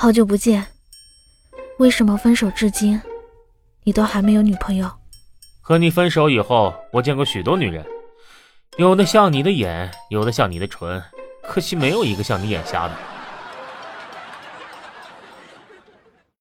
好久不见。为什么分手至今你都还没有女朋友？和你分手以后我见过许多女人。有的像你的眼有的像你的唇可惜没有一个像你眼瞎的。